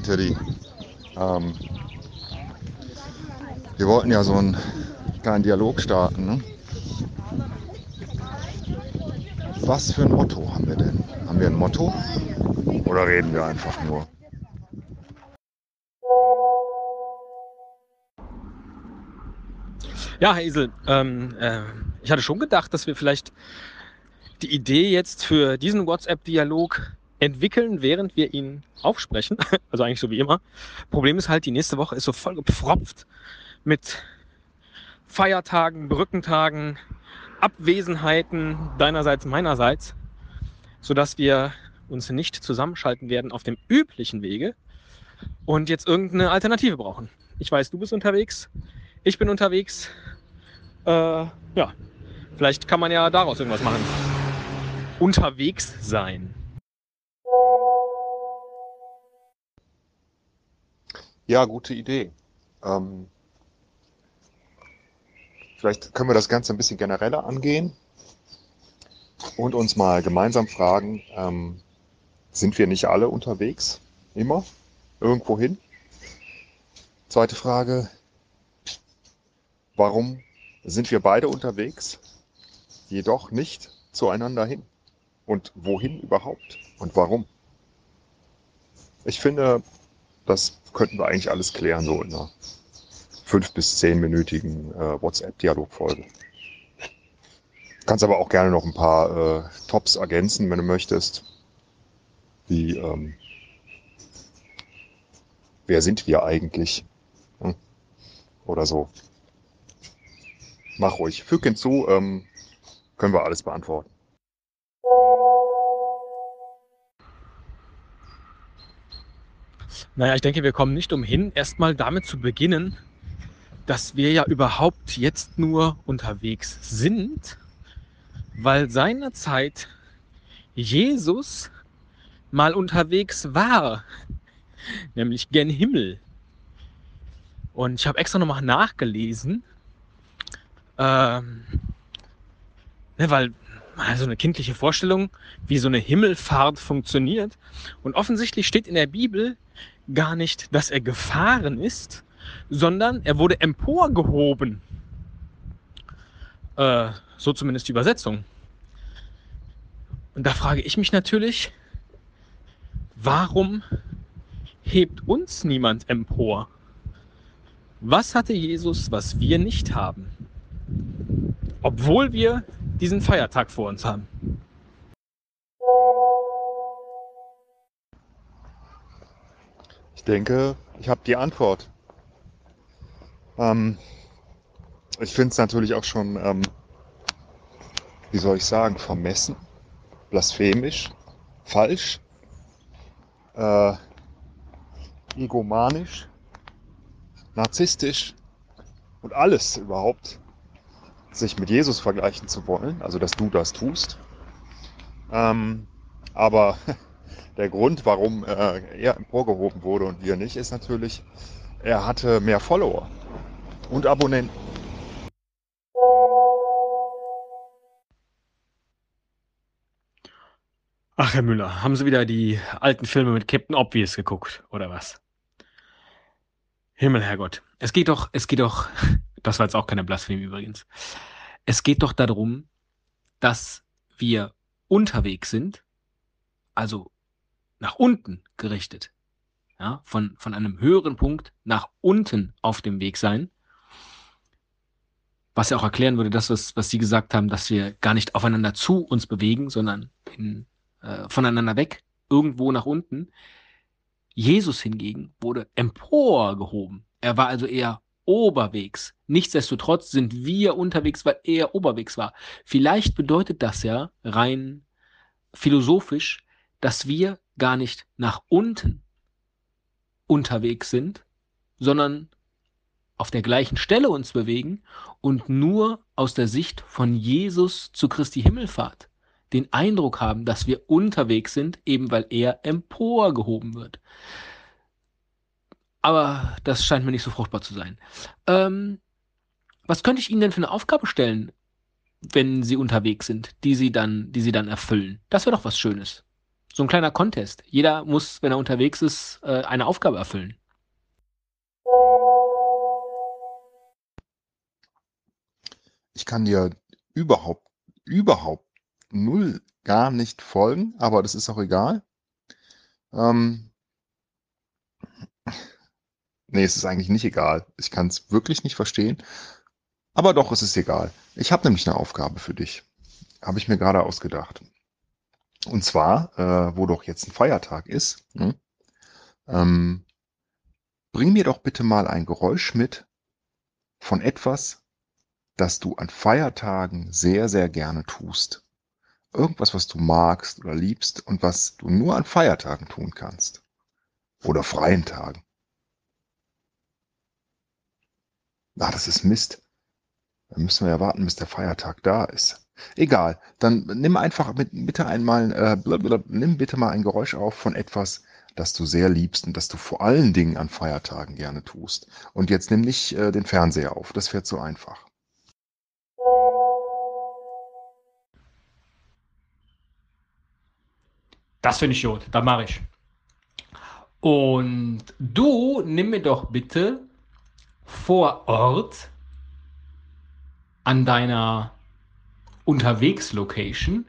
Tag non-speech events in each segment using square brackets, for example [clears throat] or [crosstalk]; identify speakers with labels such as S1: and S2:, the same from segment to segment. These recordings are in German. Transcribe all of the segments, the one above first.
S1: Teddy. Ähm, wir wollten ja so einen kleinen Dialog starten. Ne? Was für ein Motto haben wir denn? Haben wir ein Motto? Oder reden wir einfach nur?
S2: Ja, Herr Isel, ähm, äh, ich hatte schon gedacht, dass wir vielleicht die Idee jetzt für diesen WhatsApp-Dialog entwickeln, während wir ihn aufsprechen. [laughs] Also eigentlich so wie immer. Problem ist halt, die nächste Woche ist so voll gepfropft mit Feiertagen, Brückentagen, Abwesenheiten deinerseits, meinerseits, sodass wir uns nicht zusammenschalten werden auf dem üblichen Wege und jetzt irgendeine Alternative brauchen. Ich weiß, du bist unterwegs, ich bin unterwegs. Äh, ja, vielleicht kann man ja daraus irgendwas machen. Unterwegs sein.
S1: Ja, gute Idee. Ähm, vielleicht können wir das Ganze ein bisschen genereller angehen und uns mal gemeinsam fragen, ähm, sind wir nicht alle unterwegs? Immer? Irgendwo hin? Zweite Frage, warum sind wir beide unterwegs, jedoch nicht zueinander hin? Und wohin überhaupt? Und warum? Ich finde, das könnten wir eigentlich alles klären, so in einer fünf- bis zehnminütigen äh, WhatsApp-Dialogfolge. Kannst aber auch gerne noch ein paar äh, Tops ergänzen, wenn du möchtest. Wie, ähm, wer sind wir eigentlich? Hm? Oder so. Mach ruhig. Füg hinzu, ähm, können wir alles beantworten.
S2: Naja, ich denke, wir kommen nicht umhin, erstmal damit zu beginnen, dass wir ja überhaupt jetzt nur unterwegs sind, weil seinerzeit Jesus mal unterwegs war, nämlich gen Himmel. Und ich habe extra nochmal nachgelesen, ähm, ne, weil also eine kindliche Vorstellung, wie so eine Himmelfahrt funktioniert. Und offensichtlich steht in der Bibel gar nicht, dass er gefahren ist, sondern er wurde emporgehoben. Äh, so zumindest die Übersetzung. Und da frage ich mich natürlich, warum hebt uns niemand empor? Was hatte Jesus, was wir nicht haben? Obwohl wir diesen Feiertag vor uns haben.
S1: Denke, ich habe die Antwort. Ähm, ich finde es natürlich auch schon, ähm, wie soll ich sagen, vermessen, blasphemisch, falsch, äh, egomanisch, narzisstisch und alles überhaupt, sich mit Jesus vergleichen zu wollen, also dass du das tust. Ähm, aber [laughs] der Grund, warum äh, er emporgehoben wurde und wir nicht, ist natürlich, er hatte mehr Follower und Abonnenten.
S2: Ach, Herr Müller, haben Sie wieder die alten Filme mit Captain Obvious geguckt, oder was? Himmel, Herrgott. Es geht doch, es geht doch, [laughs] das war jetzt auch keine Blasphemie übrigens. Es geht doch darum, dass wir unterwegs sind, also nach unten gerichtet, ja, von, von einem höheren Punkt nach unten auf dem Weg sein. Was ja auch erklären würde, das, was, was Sie gesagt haben, dass wir gar nicht aufeinander zu uns bewegen, sondern in, äh, voneinander weg, irgendwo nach unten. Jesus hingegen wurde emporgehoben. Er war also eher oberwegs. Nichtsdestotrotz sind wir unterwegs, weil er oberwegs war. Vielleicht bedeutet das ja rein philosophisch, dass wir gar nicht nach unten unterwegs sind, sondern auf der gleichen Stelle uns bewegen und nur aus der Sicht von Jesus zu Christi Himmelfahrt den Eindruck haben, dass wir unterwegs sind, eben weil er emporgehoben wird. Aber das scheint mir nicht so fruchtbar zu sein. Ähm, was könnte ich Ihnen denn für eine Aufgabe stellen, wenn Sie unterwegs sind, die Sie dann, die Sie dann erfüllen? Das wäre doch was Schönes. So ein kleiner Contest. Jeder muss, wenn er unterwegs ist, äh, eine Aufgabe erfüllen.
S1: Ich kann dir überhaupt, überhaupt null gar nicht folgen, aber das ist auch egal. Ähm, nee, es ist eigentlich nicht egal. Ich kann es wirklich nicht verstehen. Aber doch, es ist egal. Ich habe nämlich eine Aufgabe für dich. Habe ich mir gerade ausgedacht. Und zwar, äh, wo doch jetzt ein Feiertag ist, ne? ähm, bring mir doch bitte mal ein Geräusch mit von etwas, das du an Feiertagen sehr, sehr gerne tust. Irgendwas, was du magst oder liebst und was du nur an Feiertagen tun kannst. Oder freien Tagen. Ah, das ist Mist. Dann müssen wir ja warten, bis der Feiertag da ist. Egal, dann nimm einfach mit, bitte einmal, äh, nimm bitte mal ein Geräusch auf von etwas, das du sehr liebst und das du vor allen Dingen an Feiertagen gerne tust. Und jetzt nimm nicht äh, den Fernseher auf, das wird zu einfach.
S2: Das finde ich gut, das mache ich. Und du nimm mir doch bitte vor Ort an deiner Unterwegs-Location.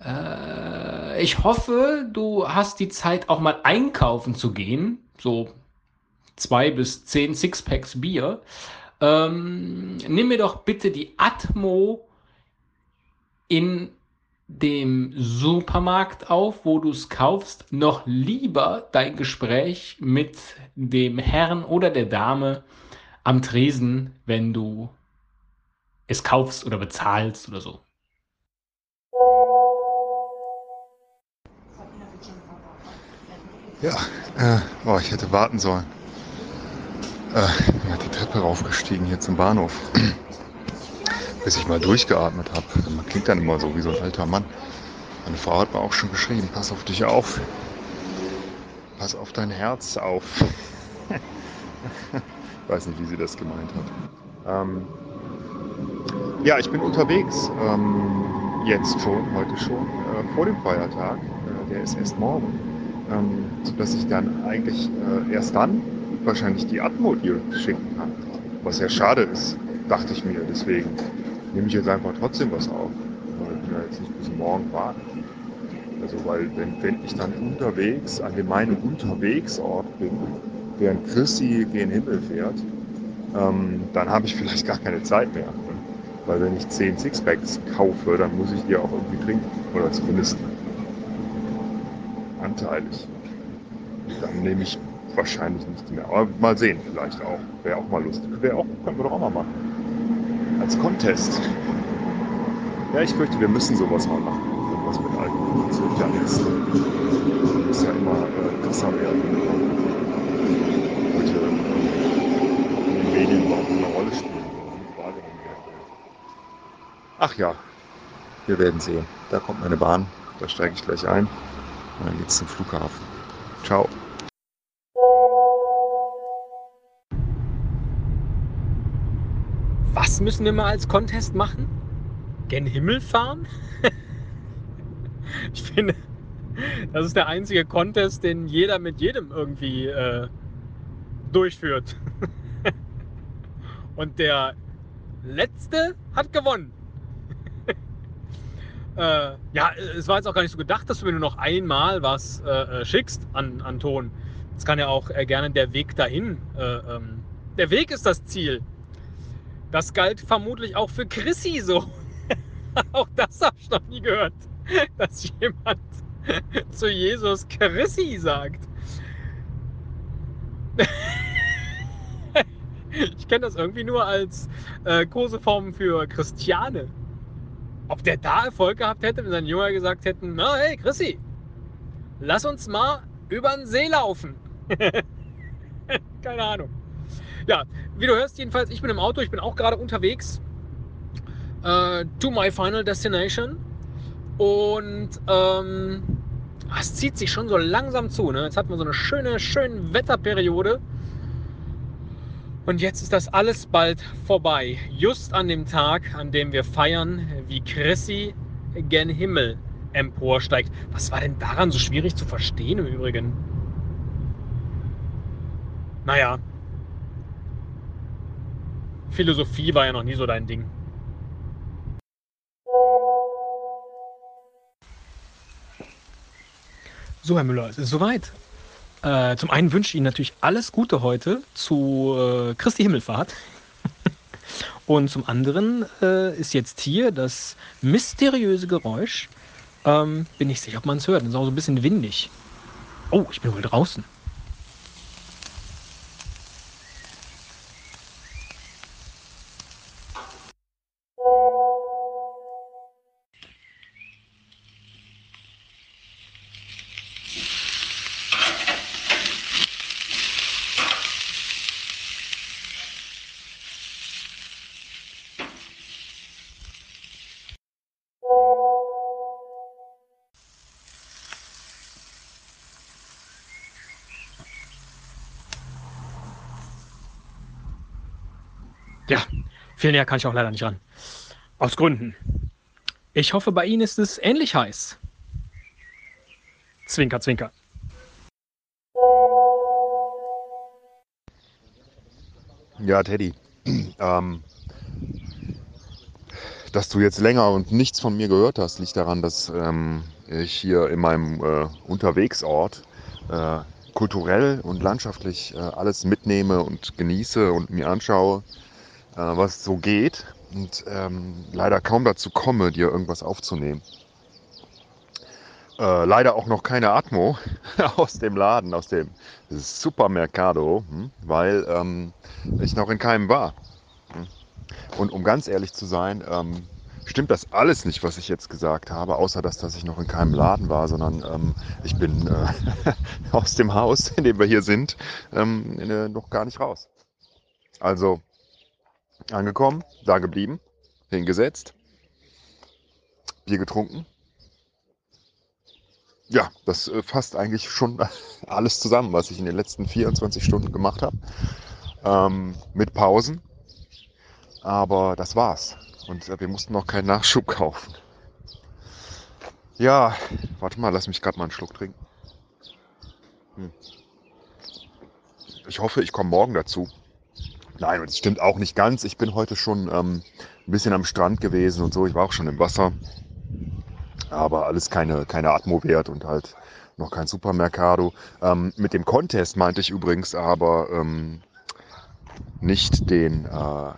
S2: Äh, ich hoffe, du hast die Zeit auch mal einkaufen zu gehen. So zwei bis zehn Sixpacks Bier. Ähm, nimm mir doch bitte die Atmo in dem Supermarkt auf, wo du es kaufst, noch lieber dein Gespräch mit dem Herrn oder der Dame am Tresen, wenn du es kaufst oder bezahlst oder so.
S1: Ja, äh, oh, ich hätte warten sollen. Äh, bin halt die Treppe raufgestiegen hier zum Bahnhof [clears throat] bis ich mal durchgeatmet habe. Man klingt dann immer so wie so ein alter Mann. Meine Frau hat mir auch schon geschrieben, pass auf dich auf. Pass auf dein Herz auf. [laughs] ich weiß nicht, wie sie das gemeint hat. Ähm, ja, ich bin unterwegs. Ähm, jetzt schon, heute schon, äh, vor dem Feiertag. Äh, der ist erst morgen. Ähm, sodass ich dann eigentlich äh, erst dann wahrscheinlich die Atmo dir schicken kann. Was ja schade ist, dachte ich mir. Deswegen nehme ich jetzt einfach trotzdem was auf. Ich bin ja jetzt nicht bis morgen warten. Also weil wenn, wenn ich dann unterwegs an dem meinen Unterwegsort bin, während Christi gen Himmel fährt, ähm, dann habe ich [laughs] vielleicht gar keine Zeit mehr. Weil wenn ich 10 Sixpacks kaufe, dann muss ich die auch irgendwie trinken. Oder zumindest anteilig. Dann nehme ich wahrscheinlich nicht mehr. Aber mal sehen, vielleicht auch. Wäre auch mal lustig. Wäre auch, können wir doch auch mal machen als Contest. Ja, ich fürchte, wir müssen sowas mal machen. Irgendwas mit Alkohol. Das wird ja nichts. Muss ja immer äh, krasser werden. Heute in den Medien überhaupt eine Rolle spielen. Ach ja, wir werden sehen. Da kommt meine Bahn. Da steige ich gleich ein. Und dann geht's zum Flughafen. Ciao.
S2: Was müssen wir mal als Contest machen? Gen Himmel fahren? [laughs] ich finde, das ist der einzige Contest, den jeder mit jedem irgendwie äh, durchführt. [laughs] Und der letzte hat gewonnen. Äh, ja, es war jetzt auch gar nicht so gedacht, dass du mir nur noch einmal was äh, äh schickst an, an Ton. Es kann ja auch äh, gerne der Weg dahin. Äh, ähm, der Weg ist das Ziel. Das galt vermutlich auch für Chrissy so. [laughs] auch das habe ich noch nie gehört, [laughs] dass jemand [laughs] zu Jesus Chrissy sagt. ich kenne das irgendwie nur als äh, Koseform für Christiane. Ob der da Erfolg gehabt hätte, wenn seine Jünger gesagt hätten, na hey Chrissy, lass uns mal über den See laufen. [laughs] Keine Ahnung. Ja, wie du hörst, jedenfalls, ich bin im Auto, ich bin auch gerade unterwegs äh, to my final destination. Und ähm, es zieht sich schon so langsam zu. Ne? Jetzt hat man so eine schöne, schöne Wetterperiode. Und jetzt ist das alles bald vorbei. Just an dem Tag, an dem wir feiern, wie Chrissy gen Himmel emporsteigt. Was war denn daran so schwierig zu verstehen im Übrigen? Naja. Philosophie war ja noch nie so dein Ding. So, Herr Müller, es ist soweit. Äh, zum einen wünsche ich Ihnen natürlich alles Gute heute zu äh, Christi Himmelfahrt. [laughs] Und zum anderen äh, ist jetzt hier das mysteriöse Geräusch. Ähm, bin nicht sicher, ob man es hört. Es ist auch so ein bisschen windig. Oh, ich bin wohl draußen. Ja, viel näher kann ich auch leider nicht ran. Aus Gründen. Ich hoffe, bei Ihnen ist es ähnlich heiß. Zwinker, zwinker.
S1: Ja, Teddy. Ähm, dass du jetzt länger und nichts von mir gehört hast, liegt daran, dass ähm, ich hier in meinem äh, Unterwegsort äh, kulturell und landschaftlich äh, alles mitnehme und genieße und mir anschaue, äh, was so geht und ähm, leider kaum dazu komme, dir irgendwas aufzunehmen. Äh, leider auch noch keine Atmo [laughs] aus dem Laden, aus dem Supermercado, hm, weil ähm, ich noch in keinem war. Hm. Und um ganz ehrlich zu sein, ähm, stimmt das alles nicht, was ich jetzt gesagt habe, außer dass, dass ich noch in keinem Laden war, sondern ähm, ich bin äh, [laughs] aus dem Haus, in dem wir hier sind, ähm, äh, noch gar nicht raus. Also angekommen, da geblieben, hingesetzt, Bier getrunken. Ja, das äh, fasst eigentlich schon [laughs] alles zusammen, was ich in den letzten 24 Stunden gemacht habe. Ähm, mit Pausen. Aber das war's. Und äh, wir mussten noch keinen Nachschub [laughs] kaufen. Ja, warte mal, lass mich gerade mal einen Schluck trinken. Hm. Ich hoffe, ich komme morgen dazu. Nein, und es stimmt auch nicht ganz. Ich bin heute schon ähm, ein bisschen am Strand gewesen und so. Ich war auch schon im Wasser. Aber alles keine, keine Atmo wert und halt noch kein Supermercado. Ähm, mit dem Contest meinte ich übrigens aber ähm, nicht den äh, äh,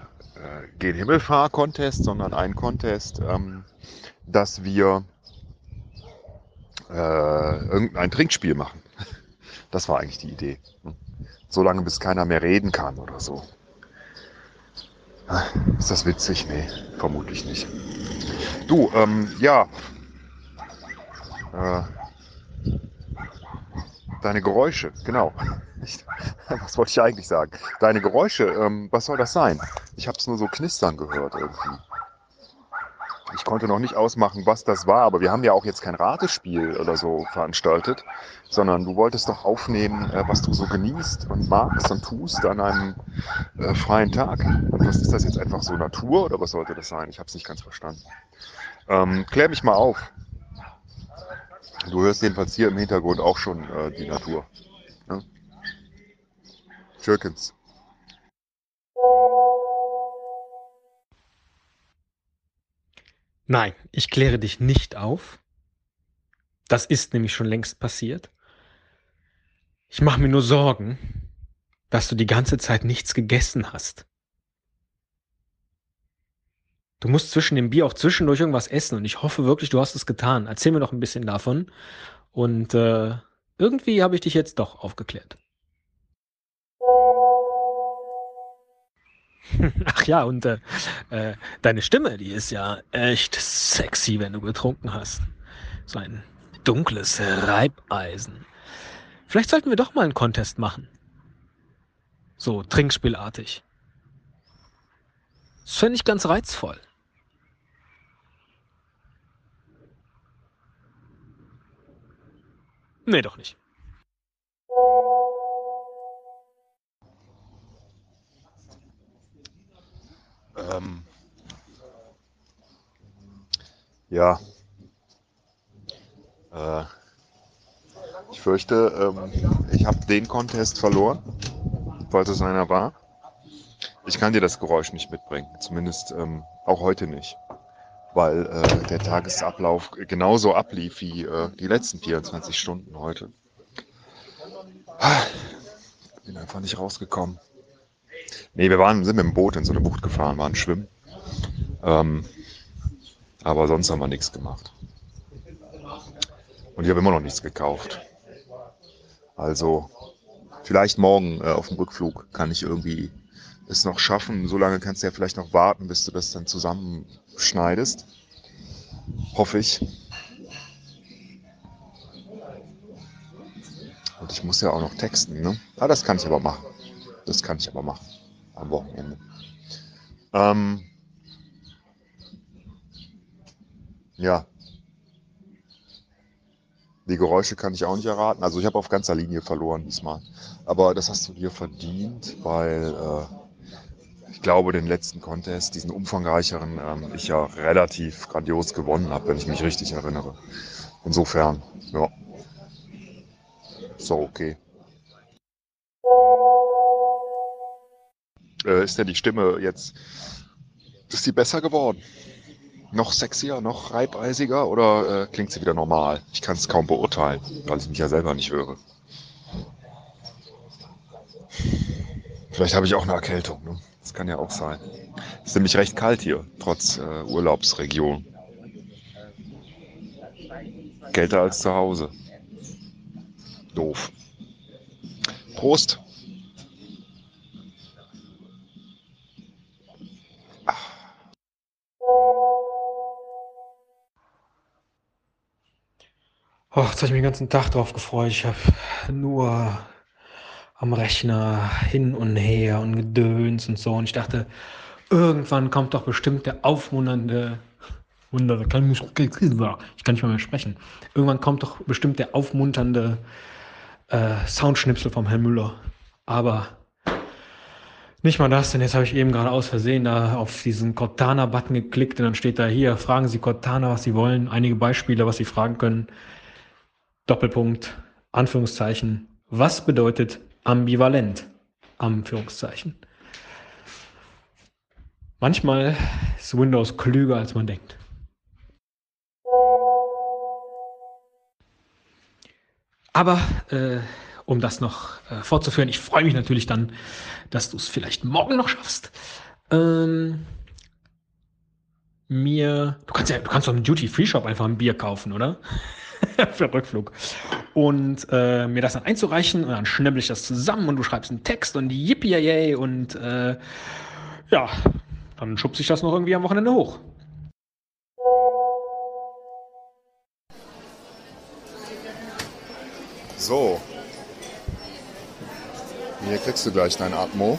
S1: Gen Himmelfahr-Contest, sondern einen Contest, ähm, dass wir äh, irgendein Trinkspiel machen. Das war eigentlich die Idee. So lange, bis keiner mehr reden kann oder so. Ist das witzig? Nee, vermutlich nicht. Du, ähm, ja. Äh, deine Geräusche, genau. Ich, was wollte ich eigentlich sagen? Deine Geräusche, ähm, was soll das sein? Ich habe es nur so knistern gehört irgendwie. Ich konnte noch nicht ausmachen, was das war, aber wir haben ja auch jetzt kein Ratespiel oder so veranstaltet, sondern du wolltest doch aufnehmen, äh, was du so genießt und magst und tust an einem äh, freien Tag. Und was ist das jetzt einfach so Natur oder was sollte das sein? Ich habe es nicht ganz verstanden. Ähm, klär mich mal auf. Du hörst jedenfalls hier im Hintergrund auch schon äh, die Natur. Ne? Schökens.
S2: Nein, ich kläre dich nicht auf. Das ist nämlich schon längst passiert. Ich mache mir nur Sorgen, dass du die ganze Zeit nichts gegessen hast. Du musst zwischen dem Bier auch zwischendurch irgendwas essen und ich hoffe wirklich, du hast es getan. Erzähl mir noch ein bisschen davon. Und äh, irgendwie habe ich dich jetzt doch aufgeklärt. [laughs] Ach ja, und äh, äh, deine Stimme, die ist ja echt sexy, wenn du getrunken hast. So ein dunkles Reibeisen. Vielleicht sollten wir doch mal einen Contest machen. So trinkspielartig. Das fände ich ganz reizvoll. Nee, doch nicht.
S1: Ähm, ja. Ich fürchte, ähm, ich habe den Contest verloren, falls es einer war. Ich kann dir das Geräusch nicht mitbringen, zumindest ähm, auch heute nicht, weil äh, der Tagesablauf genauso ablief wie äh, die letzten 24 Stunden heute. Bin einfach nicht rausgekommen. Nee, wir waren, sind mit dem Boot in so eine Bucht gefahren, waren schwimmen. Ähm, aber sonst haben wir nichts gemacht. Und ich habe immer noch nichts gekauft. Also vielleicht morgen äh, auf dem Rückflug kann ich irgendwie es noch schaffen. So lange kannst du ja vielleicht noch warten, bis du das dann zusammenschneidest. Hoffe ich. Und ich muss ja auch noch texten, ne? Ah, das kann ich aber machen. Das kann ich aber machen. Am Wochenende. Ähm, ja. Die Geräusche kann ich auch nicht erraten. Also ich habe auf ganzer Linie verloren diesmal. Aber das hast du dir verdient, weil äh, ich glaube, den letzten Contest, diesen umfangreicheren, ähm, ich ja relativ grandios gewonnen habe, wenn ich mich richtig erinnere. Insofern, ja. So, okay. Äh, ist denn die Stimme jetzt, ist sie besser geworden? Noch sexier, noch reibeisiger oder äh, klingt sie wieder normal? Ich kann es kaum beurteilen, weil ich mich ja selber nicht höre. Vielleicht habe ich auch eine Erkältung. Ne? Das kann ja auch sein. Es ist nämlich recht kalt hier, trotz äh, Urlaubsregion. Kälter als zu Hause. Doof. Prost.
S2: Oh, jetzt habe ich mich den ganzen Tag drauf gefreut. Ich habe nur am Rechner hin und her und Gedöns und so. Und ich dachte, irgendwann kommt doch bestimmt der aufmunternde Wunder, ich kann nicht mal mehr sprechen. Irgendwann kommt doch bestimmt der aufmunternde äh, Soundschnipsel vom Herrn Müller. Aber nicht mal das, denn jetzt habe ich eben gerade aus Versehen da auf diesen Cortana-Button geklickt und dann steht da hier, fragen Sie Cortana, was Sie wollen, einige Beispiele, was Sie fragen können. Doppelpunkt, Anführungszeichen, was bedeutet ambivalent? Anführungszeichen. Manchmal ist Windows klüger, als man denkt. Aber äh, um das noch äh, fortzuführen, ich freue mich natürlich dann, dass du es vielleicht morgen noch schaffst. Ähm, mir, du kannst ja, du kannst doch im Duty Free Shop einfach ein Bier kaufen, oder? [laughs] für Rückflug. Und äh, mir das dann einzureichen und dann schnäppel ich das zusammen und du schreibst einen Text und yippie und äh, ja, dann schubse ich das noch irgendwie am Wochenende hoch.
S1: So. Hier kriegst du gleich dein Atmo.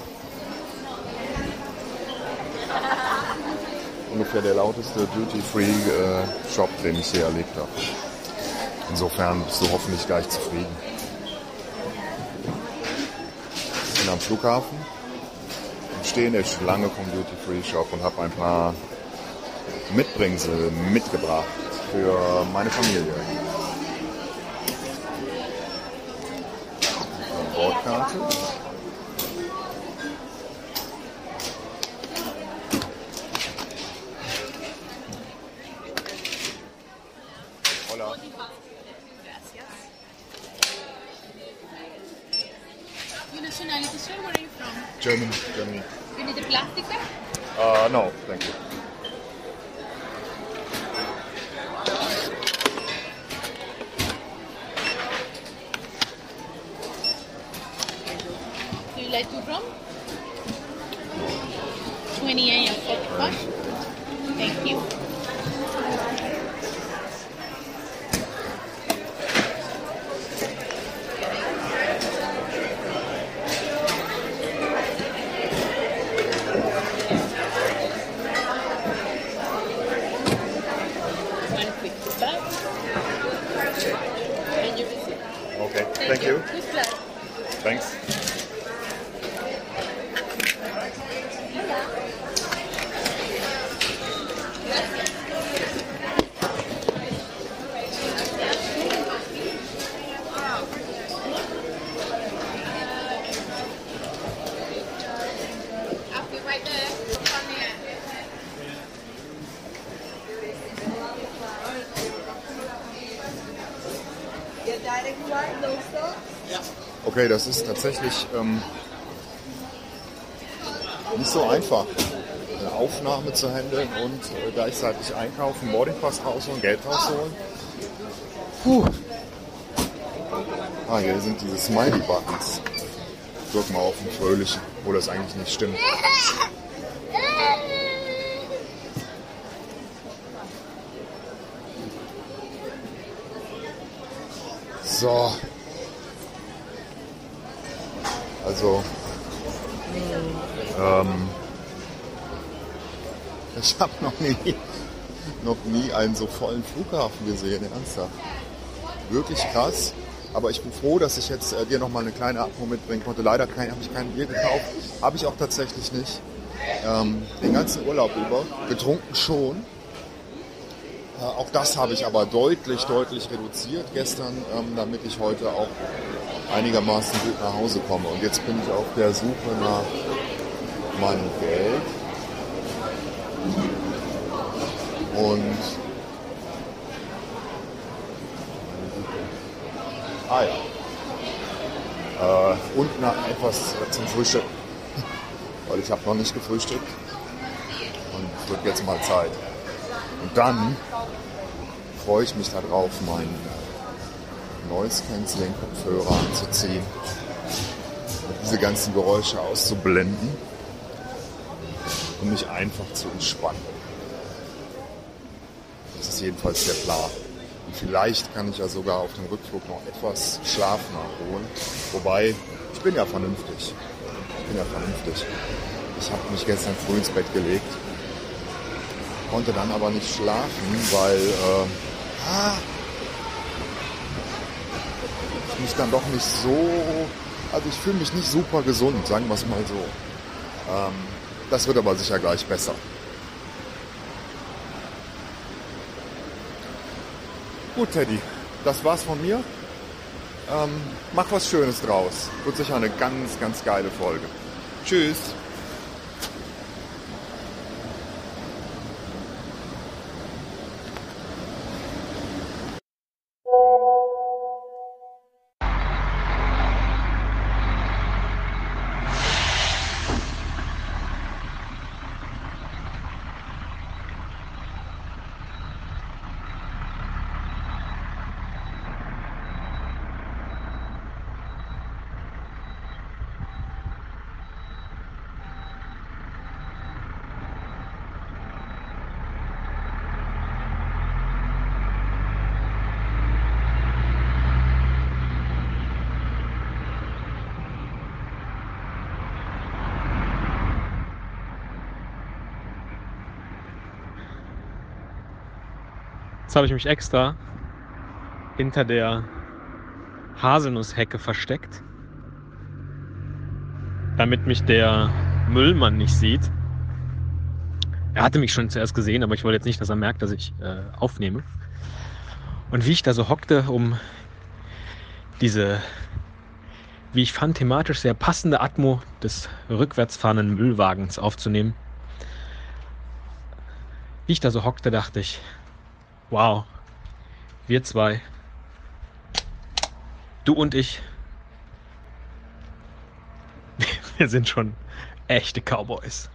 S1: Ungefähr der lauteste Duty-Free-Shop, äh, den ich je erlebt habe. Insofern bist du hoffentlich gleich zufrieden. Ich bin am Flughafen stehe in der Schlange vom Duty Free Shop und habe ein paar Mitbringsel mitgebracht für meine Familie. Eine Bordkarte. Uh, no, thank you.
S3: Do you like to rum? 20 a.m. 45. Thank you.
S1: Okay, das ist tatsächlich ähm, nicht so einfach, eine Aufnahme zu handeln und äh, gleichzeitig einkaufen, Boardingpass rausholen, Geld rausholen. Puh. Ah, hier sind diese Smiley-Buttons. Drück mal auf den fröhlichen, wo das eigentlich nicht stimmt. So. Also, ähm, ich habe noch nie, noch nie einen so vollen Flughafen gesehen, ernsthaft. Wirklich krass. Aber ich bin froh, dass ich jetzt äh, dir noch mal eine kleine Atmo mitbringen konnte. Leider habe ich kein Bier gekauft. Habe ich auch tatsächlich nicht. Ähm, den ganzen Urlaub über. Getrunken schon. Äh, auch das habe ich aber deutlich, deutlich reduziert gestern, ähm, damit ich heute auch einigermaßen gut nach Hause komme. Und jetzt bin ich auf der Suche nach meinem Geld. Und ah ja. Äh, und nach etwas zum Frühstück. Weil ich habe noch nicht gefrühstückt. Und es wird jetzt mal Zeit. Und dann freue ich mich darauf, meinen Noise Cancelling Kopfhörer anzuziehen diese ganzen Geräusche auszublenden und mich einfach zu entspannen. Das ist jedenfalls der Plan. Und vielleicht kann ich ja sogar auf dem Rückflug noch etwas Schlaf nachholen. Wobei, ich bin ja vernünftig. Ich bin ja vernünftig. Ich habe mich gestern früh ins Bett gelegt, konnte dann aber nicht schlafen, weil äh, ah, mich dann doch nicht so, also ich fühle mich nicht super gesund, sagen wir es mal so. Ähm, das wird aber sicher gleich besser. Gut, Teddy, das war's von mir. Ähm, mach was Schönes draus. Wird sicher eine ganz, ganz geile Folge. Tschüss.
S2: Jetzt habe ich mich extra hinter der Haselnusshecke versteckt, damit mich der Müllmann nicht sieht. Er hatte mich schon zuerst gesehen, aber ich wollte jetzt nicht, dass er merkt, dass ich äh, aufnehme. Und wie ich da so hockte, um diese, wie ich fand, thematisch sehr passende Atmo des rückwärts fahrenden Müllwagens aufzunehmen, wie ich da so hockte, dachte ich, Wow. Wir zwei. Du und ich. [laughs] Wir sind schon echte Cowboys.